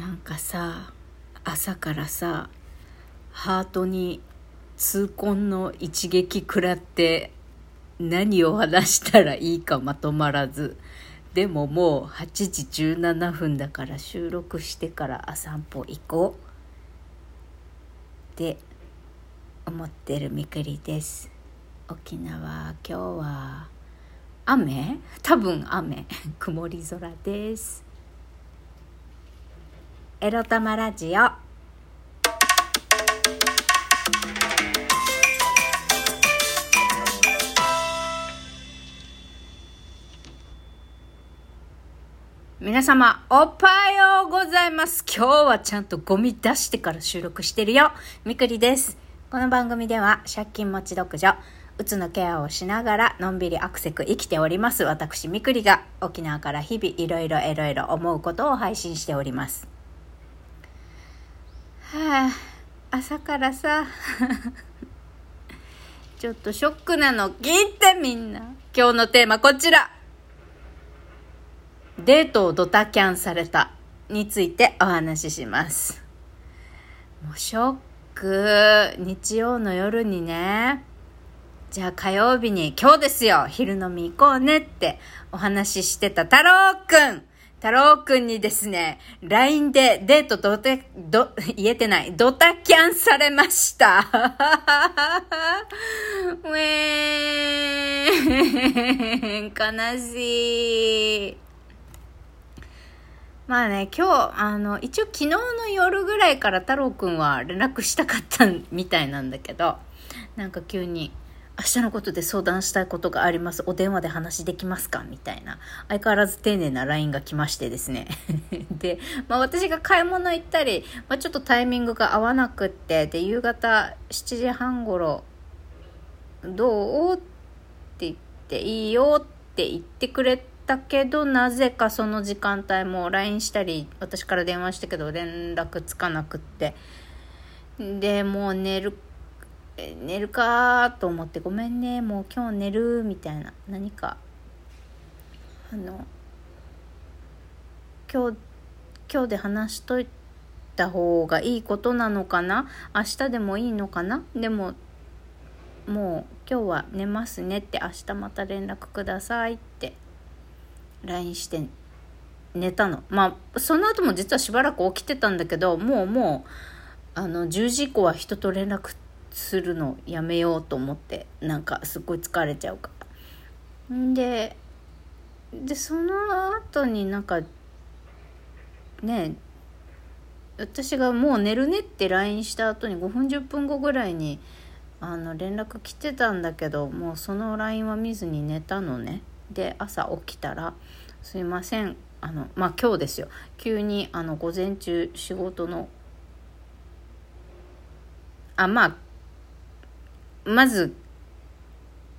なんかさ朝からさハートに痛恨の一撃食らって何を話したらいいかまとまらず。でももう8時17分だから収録してから散歩行こう。って思ってるみくりです。沖縄今日は雨？多分雨。曇り空です。エロ玉ラジオ皆様、おはようございます。今日はちゃんとゴミ出してから収録してるよ。みくりです。この番組では、借金持ち独女、うつのケアをしながら、のんびりアクセク生きております。私、みくりが、沖縄から日々いろいろいろいろ思うことを配信しております。はあ、朝からさ、ちょっとショックなの聞いてみんな。今日のテーマこちら。デートをドタキャンされたについてお話しします。もうショック。日曜の夜にね、じゃあ火曜日に今日ですよ、昼飲み行こうねってお話ししてた太郎くん。太郎くんにですね、LINE でデートドタ、ど、言えてない、ドタキャンされました。ウェーン、悲しい。まあね、今日、あの、一応昨日の夜ぐらいから太郎くんは連絡したかったみたいなんだけど、なんか急に、明日のことで相談したいことがあります。お電話で話できますか？みたいな。相変わらず丁寧な LINE が来ましてですね。で、まあ私が買い物行ったり、まあちょっとタイミングが合わなくって、で、夕方7時半頃、どう？って言って、いいよって言ってくれたけどなぜかその時間帯も LINE したり私から電話したけど連絡つかなくってでもう寝る寝るかと思ってごめんね。もう今日寝るみたいな。何か。あの今日今日で話しといた方がいいことなのかな？明日でもいいのかな？でももう今日は寝ますねって明日また連絡くださいって。LINE して寝たの。まあその後も実はしばらく起きてたんだけどもうもうあの10時以降は人と連絡するのやめようと思ってなんかすっごい疲れちゃうから。ででその後になんかね私がもう寝るねって LINE した後に5分10分後ぐらいにあの連絡来てたんだけどもうその LINE は見ずに寝たのね。で朝起きたら「すいませんあのまあ今日ですよ。急にあの午前中仕事のあまあまず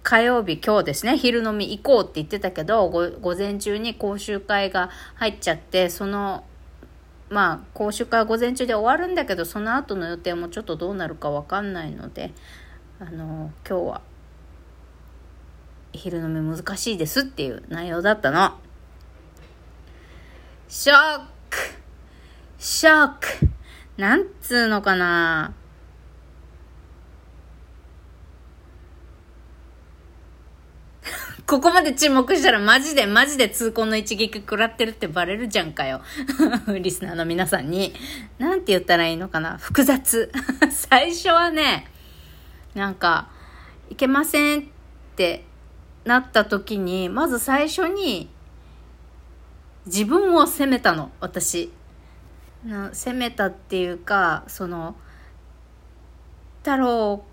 火曜日今日ですね昼飲み行こうって言ってたけど午前中に講習会が入っちゃってそのまあ講習会は午前中で終わるんだけどその後の予定もちょっとどうなるか分かんないのであの今日は昼飲み難しいですっていう内容だったの。ショック！ショック！なんつうのかな。ここまで注目したらマジでマジで痛恨の一撃食らってるってバレるじゃんかよ。リスナーの皆さんに。なんて言ったらいいのかな？複雑。最初はね、なんか、いけませんってなった時にまず最初に自分を責めたの私責めたっていうかその太郎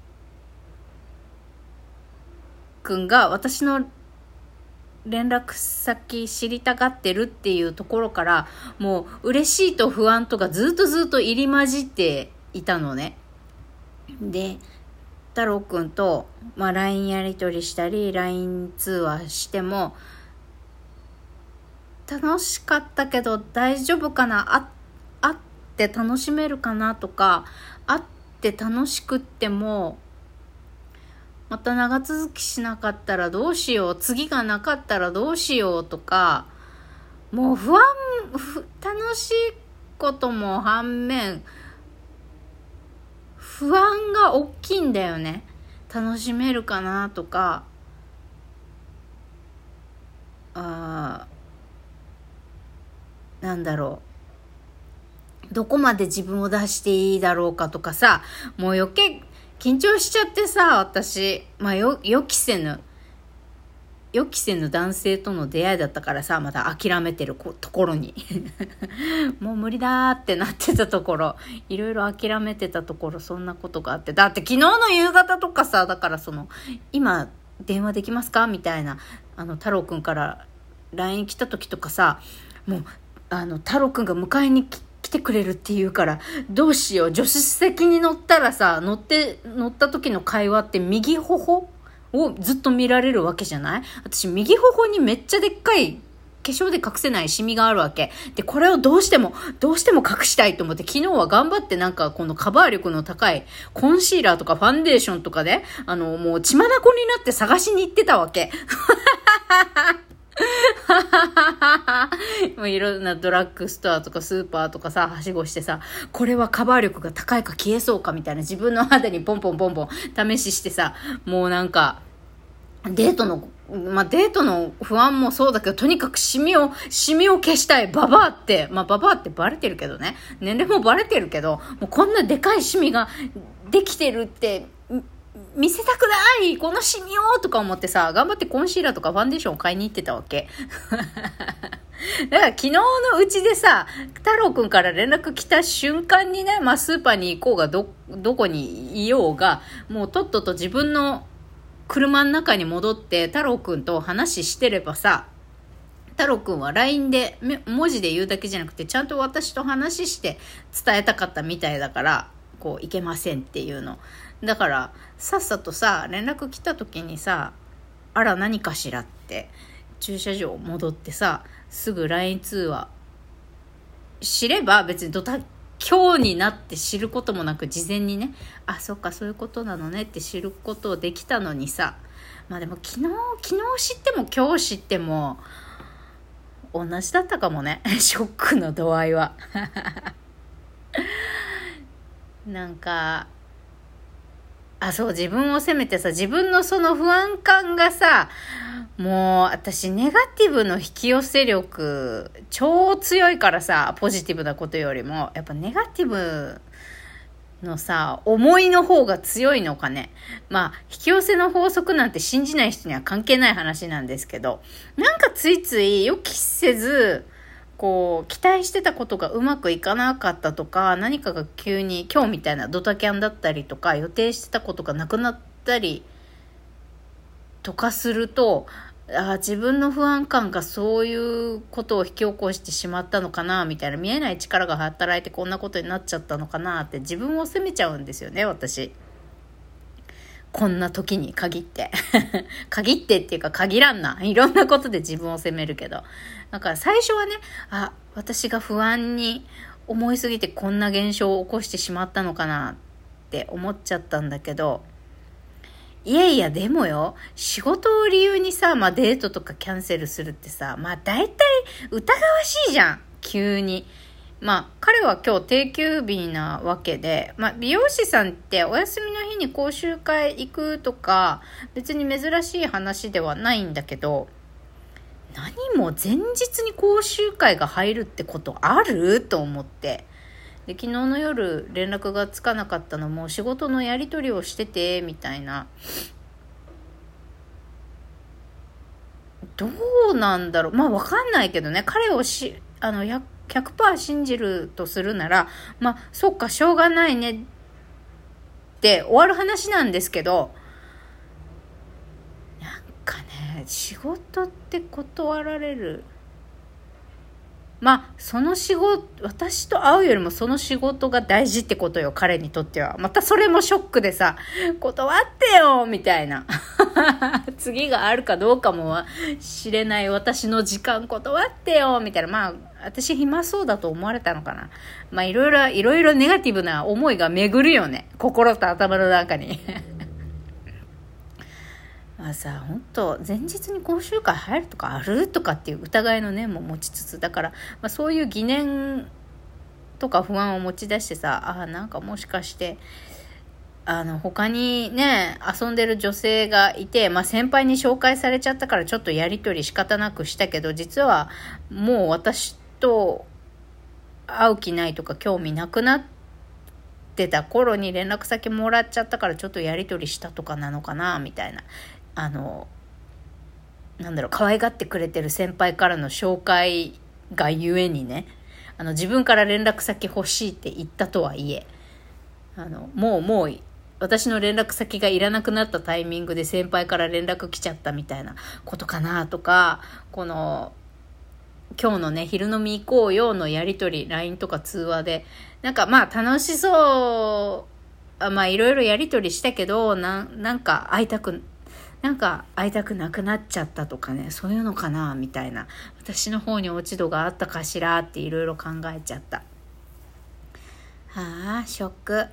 くんが私の連絡先知りたがってるっていうところからもう嬉しいと不安とかずっとずっと入り混じっていたのね。で太郎くんと、まあ、LINE やり取りしたり LINE 通話しても楽しかったけど大丈夫かな？あ会って楽しめるかな？とか会って楽しくってもまた長続きしなかったらどうしよう。次がなかったらどうしようとかもう不安楽しいことも反面不安が大きいんだよね。楽しめるかなとか。あなんだろう。どこまで自分を出していいだろうかとかさもう余計緊張しちゃってさ私。まあよ予期せぬ。予期せぬ男性との出会いだったからさ、まだ諦めてるところに。もう無理だーってなってたところ、いろいろ諦めてたところ、そんなことがあって。だって昨日の夕方とかさ、だからその、今、電話できますか？みたいな、あの、太郎くんから LINE 来た時とかさ、もう、あの、太郎くんが迎えに来来てくれるって言うから、どうしよう。助手席に乗ったらさ、乗って、乗った時の会話って右頬をずっと見られるわけじゃない？私、右頬にめっちゃでっかい化粧で隠せないシミがあるわけ。で、これをどうしても、どうしても隠したいと思って、昨日は頑張ってなんかこのカバー力の高いコンシーラーとかファンデーションとかで、あの、もう血眼になって探しに行ってたわけ。もういろんなドラッグストアとかスーパーとかさ、はしごしてさ、これはカバー力が高いか消えそうかみたいな自分の肌にポンポンポンポン試ししてさ、もうなんか、デートの、まあ、デートの不安もそうだけど、とにかくシミを、シミを消したい。ババアって、まあ、ババアってバレてるけどね。年齢もバレてるけど、もうこんなでかいシミができてるって、見せたくないこのシミをとか思ってさ、頑張ってコンシーラーとかファンデーションを買いに行ってたわけ。だから昨日のうちでさ、太郎くんから連絡来た瞬間にね、まあスーパーに行こうが、ど、どこにいようが、もうとっとと自分の車の中に戻って太郎くんと話してればさ、太郎くんは LINE で文字で言うだけじゃなくてちゃんと私と話して伝えたかったみたいだからこういけませんっていうのだからさっさとさ連絡来た時にさあら何かしらって駐車場戻ってさすぐ LINE 通話知れば別にドタ今日になって知ることもなく事前にねあそっかそういうことなのねって知ることできたのにさまあでも昨日昨日知っても今日知っても同じだったかもね ショックの度合いは。なんかあそう自分を責めてさ自分のその不安感がさもう私ネガティブの引き寄せ力超強いからさポジティブなことよりもやっぱネガティブのさ思いの方が強いのかね。まあ引き寄せの法則なんて信じない人には関係ない話なんですけどなんかついつい予期せずこう期待してたことがうまくいかなかったとか何かが急に今日みたいなドタキャンだったりとか予定してたことがなくなったりとかするとあ自分の不安感がそういうことを引き起こしてしまったのかなみたいな見えない力が働いてこんなことになっちゃったのかなって自分を責めちゃうんですよね私。こんな時に限って。限ってっていうか限らんな。いろんなことで自分を責めるけど。だから最初はね、あ、私が不安に思いすぎてこんな現象を起こしてしまったのかなって思っちゃったんだけど、いやいや、でもよ、仕事を理由にさ、まあデートとかキャンセルするってさ、まあ大体疑わしいじゃん、急に。まあ彼は今日定休日なわけで、まあ美容師さんってお休みの日に講習会行くとか、別に珍しい話ではないんだけど、何も前日に講習会が入るってことある？と思って。で昨日の夜連絡がつかなかったのも仕事のやり取りをしててみたいな。どうなんだろう？まあわかんないけどね。彼をしあの100%信じるとするならまあそっかしょうがないねって終わる話なんですけどなんかね仕事って断られる。まあ、その仕事、私と会うよりもその仕事が大事ってことよ、彼にとっては。またそれもショックでさ、断ってよみたいな。次があるかどうかも知れない私の時間断ってよみたいな。まあ、私暇そうだと思われたのかな。まあ、いろいろ、いろいろネガティブな思いが巡るよね。心と頭の中に。まあさ本当前日に講習会入るとかあるとかっていう疑いの念も持ちつつだから、まあ、そういう疑念とか不安を持ち出してさああなんかもしかしてあの他にね遊んでる女性がいて、まあ、先輩に紹介されちゃったからちょっとやり取り仕方なくしたけど実はもう私と会う気ないとか興味なくなってた頃に連絡先もらっちゃったからちょっとやり取りしたとかなのかなみたいな。あのなんだろう可愛がってくれてる先輩からの紹介がゆえにね。あの自分から連絡先欲しいって言ったとはいえあのもうもう私の連絡先がいらなくなったタイミングで先輩から連絡来ちゃったみたいなことかなとかこの今日のね昼飲み行こうよのやり取り LINE とか通話でなんかまあ楽しそう。あまあいろいろやり取りしたけどななんか会いたくなんか会いたくなくなっちゃったとかねそういうのかなみたいな。私の方に落ち度があったかしらっていろいろ考えちゃった。はあショック。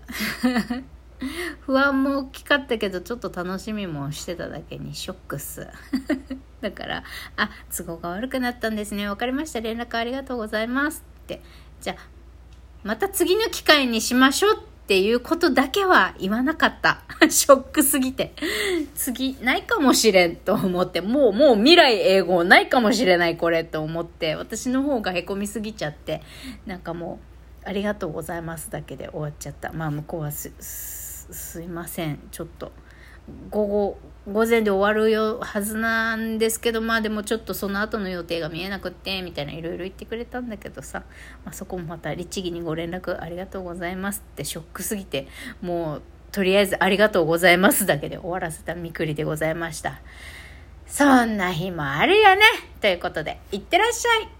不安も大きかったけどちょっと楽しみもしてただけにショックっす。だからあ都合が悪くなったんですね。分かりました。連絡ありがとうございますって。じゃあまた次の機会にしましょうっていうことだけは言わなかった。ショックすぎて。次、ないかもしれんと思って、もう、もう未来英語ないかもしれないこれと思って、私の方がへこみすぎちゃって、なんかもう、ありがとうございますだけで終わっちゃった。まあ向こうはす、すいません。ちょっと、午後、午前で終わるよはずなんですけどまあでもちょっとその後の予定が見えなくってみたいないろいろ言ってくれたんだけどさ、まあ、そこもまた律儀にご連絡ありがとうございますってショックすぎてもうとりあえずありがとうございますだけで終わらせたみくりでございました。そんな日もあるよね！ということでいってらっしゃい！